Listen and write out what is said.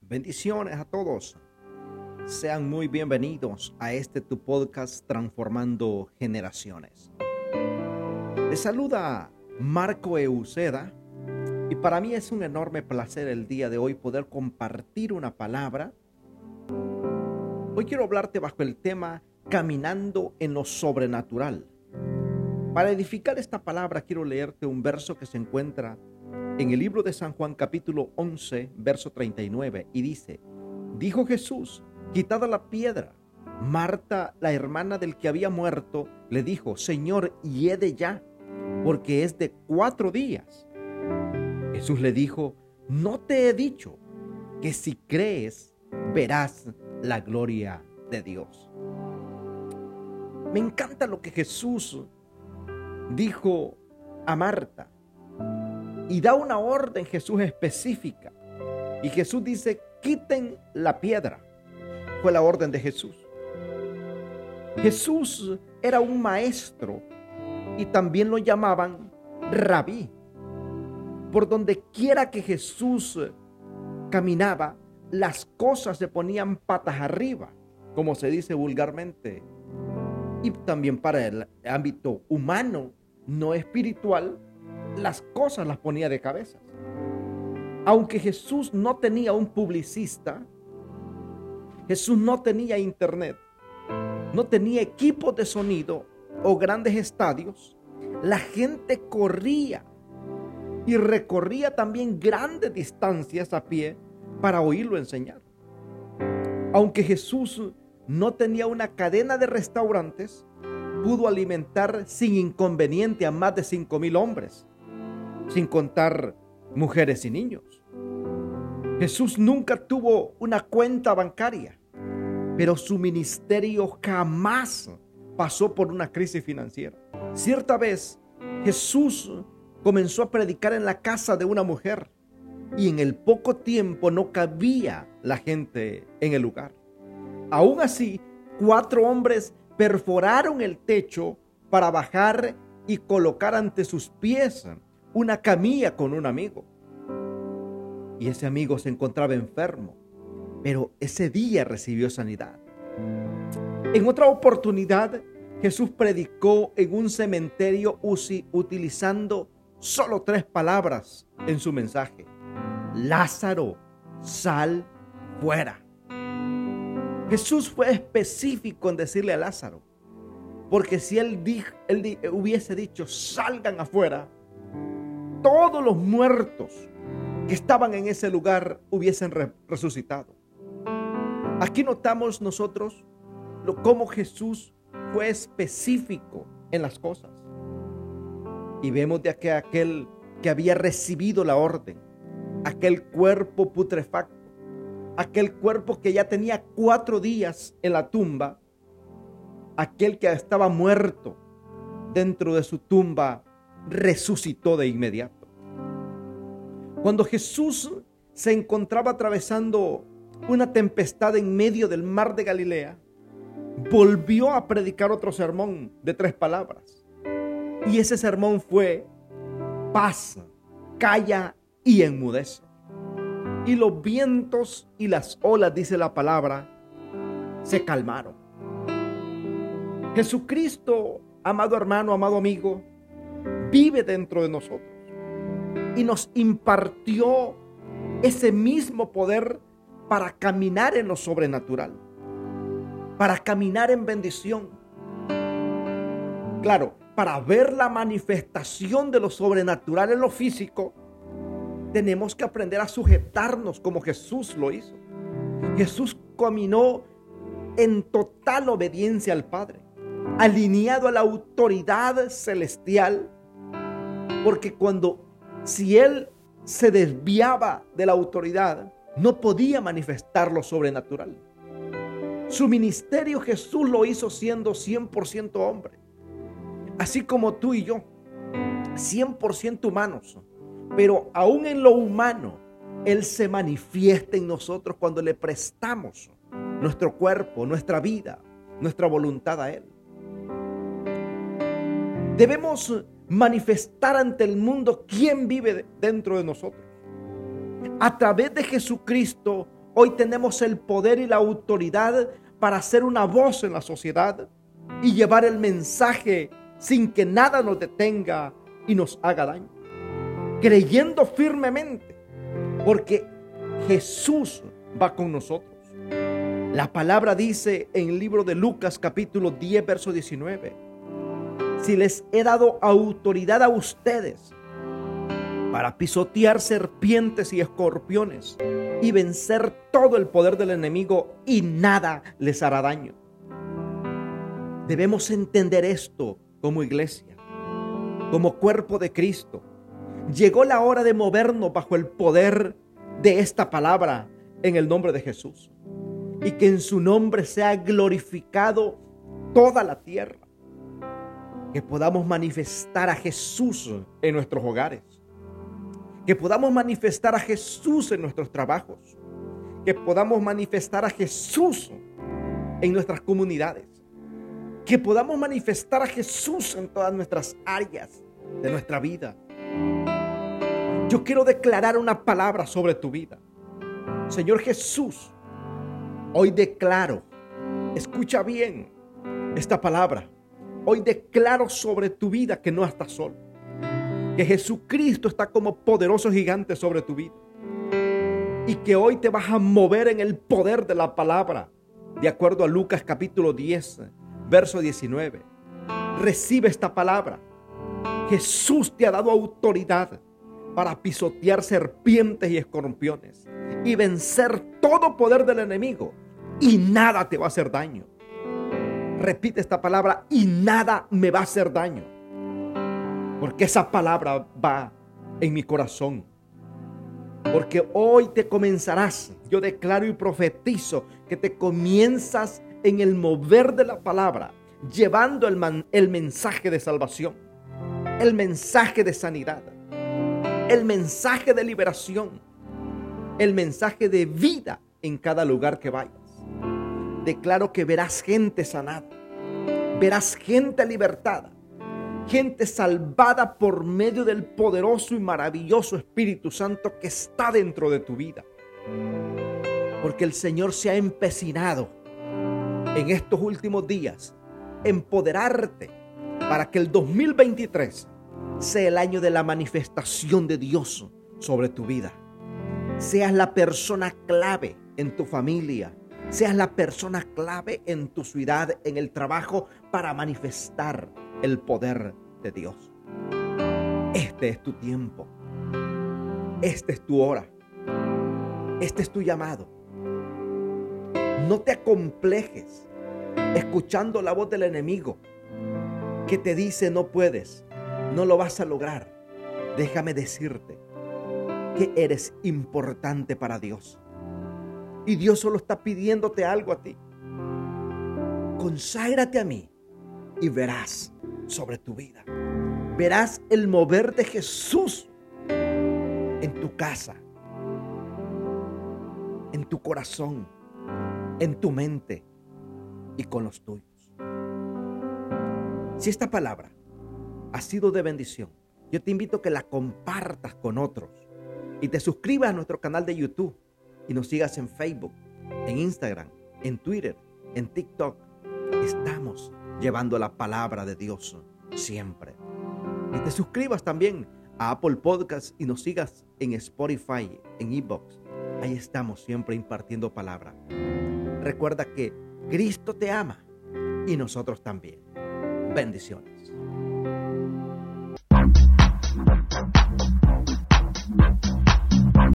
Bendiciones a todos. Sean muy bienvenidos a este tu podcast Transformando Generaciones. Les saluda Marco Euceda y para mí es un enorme placer el día de hoy poder compartir una palabra. Hoy quiero hablarte bajo el tema Caminando en lo sobrenatural. Para edificar esta palabra quiero leerte un verso que se encuentra en el libro de San Juan capítulo 11, verso 39 y dice, dijo Jesús, quitada la piedra. Marta, la hermana del que había muerto, le dijo, Señor, hiede ya, porque es de cuatro días. Jesús le dijo, no te he dicho que si crees, verás la gloria de Dios. Me encanta lo que Jesús dijo a Marta y da una orden Jesús específica. Y Jesús dice, quiten la piedra. Fue la orden de Jesús. Jesús era un maestro y también lo llamaban rabí. Por donde quiera que Jesús caminaba, las cosas se ponían patas arriba, como se dice vulgarmente. Y también para el ámbito humano, no espiritual, las cosas las ponía de cabeza. Aunque Jesús no tenía un publicista, Jesús no tenía internet, no tenía equipos de sonido o grandes estadios, la gente corría y recorría también grandes distancias a pie para oírlo enseñar. Aunque Jesús no tenía una cadena de restaurantes, pudo alimentar sin inconveniente a más de cinco mil hombres sin contar mujeres y niños. Jesús nunca tuvo una cuenta bancaria, pero su ministerio jamás pasó por una crisis financiera. Cierta vez Jesús comenzó a predicar en la casa de una mujer y en el poco tiempo no cabía la gente en el lugar. Aún así, cuatro hombres perforaron el techo para bajar y colocar ante sus pies una camilla con un amigo. Y ese amigo se encontraba enfermo, pero ese día recibió sanidad. En otra oportunidad, Jesús predicó en un cementerio utilizando solo tres palabras en su mensaje. Lázaro, sal fuera. Jesús fue específico en decirle a Lázaro, porque si él, él hubiese dicho, salgan afuera, todos los muertos que estaban en ese lugar hubiesen resucitado. Aquí notamos nosotros lo, cómo Jesús fue específico en las cosas. Y vemos de que aquel que había recibido la orden, aquel cuerpo putrefacto, aquel cuerpo que ya tenía cuatro días en la tumba, aquel que estaba muerto dentro de su tumba, resucitó de inmediato. Cuando Jesús se encontraba atravesando una tempestad en medio del mar de Galilea, volvió a predicar otro sermón de tres palabras. Y ese sermón fue, pasa, calla y enmudece. Y los vientos y las olas, dice la palabra, se calmaron. Jesucristo, amado hermano, amado amigo, vive dentro de nosotros y nos impartió ese mismo poder para caminar en lo sobrenatural, para caminar en bendición. Claro, para ver la manifestación de lo sobrenatural en lo físico, tenemos que aprender a sujetarnos como Jesús lo hizo. Jesús caminó en total obediencia al Padre, alineado a la autoridad celestial porque cuando, si él se desviaba de la autoridad, no podía manifestar lo sobrenatural. Su ministerio Jesús lo hizo siendo 100% hombre. Así como tú y yo, 100% humanos. Pero aún en lo humano, Él se manifiesta en nosotros cuando le prestamos nuestro cuerpo, nuestra vida, nuestra voluntad a Él. Debemos manifestar ante el mundo quién vive dentro de nosotros. A través de Jesucristo, hoy tenemos el poder y la autoridad para ser una voz en la sociedad y llevar el mensaje sin que nada nos detenga y nos haga daño. Creyendo firmemente, porque Jesús va con nosotros. La palabra dice en el libro de Lucas capítulo 10, verso 19, si les he dado autoridad a ustedes para pisotear serpientes y escorpiones y vencer todo el poder del enemigo y nada les hará daño. Debemos entender esto como iglesia, como cuerpo de Cristo. Llegó la hora de movernos bajo el poder de esta palabra en el nombre de Jesús. Y que en su nombre sea glorificado toda la tierra. Que podamos manifestar a Jesús en nuestros hogares. Que podamos manifestar a Jesús en nuestros trabajos. Que podamos manifestar a Jesús en nuestras comunidades que podamos manifestar a Jesús en todas nuestras áreas de nuestra vida. Yo quiero declarar una palabra sobre tu vida. Señor Jesús, hoy declaro, escucha bien esta palabra. Hoy declaro sobre tu vida que no estás solo. Que Jesucristo está como poderoso gigante sobre tu vida. Y que hoy te vas a mover en el poder de la palabra. De acuerdo a Lucas capítulo 10, verso 19. Recibe esta palabra. Jesús te ha dado autoridad para pisotear serpientes y escorpiones y vencer todo poder del enemigo y nada te va a hacer daño. Repite esta palabra y nada me va a hacer daño. Porque esa palabra va en mi corazón. Porque hoy te comenzarás, yo declaro y profetizo que te comienzas en el mover de la palabra, llevando el, el mensaje de salvación, el mensaje de sanidad, el mensaje de liberación, el mensaje de vida en cada lugar que vayas. Declaro que verás gente sanada, verás gente libertada, gente salvada por medio del poderoso y maravilloso Espíritu Santo que está dentro de tu vida. Porque el Señor se ha empecinado en estos últimos días, empoderarte para que el 2023 sea el año de la manifestación de Dios sobre tu vida. Seas la persona clave en tu familia, seas la persona clave en tu ciudad, en el trabajo, para manifestar el poder de Dios. Este es tu tiempo. Este es tu hora. Este es tu llamado. No te acomplejes escuchando la voz del enemigo que te dice no puedes, no lo vas a lograr. Déjame decirte que eres importante para Dios. Y Dios solo está pidiéndote algo a ti. Conságrate a mí y verás sobre tu vida. Verás el mover de Jesús en tu casa, en tu corazón en tu mente y con los tuyos. Si esta palabra ha sido de bendición, yo te invito a que la compartas con otros y te suscribas a nuestro canal de YouTube y nos sigas en Facebook, en Instagram, en Twitter, en TikTok. Estamos llevando la palabra de Dios siempre. Y te suscribas también a Apple Podcasts y nos sigas en Spotify, en Ebox. Ahí estamos siempre impartiendo palabra. Recuerda que Cristo te ama y nosotros también. Bendiciones.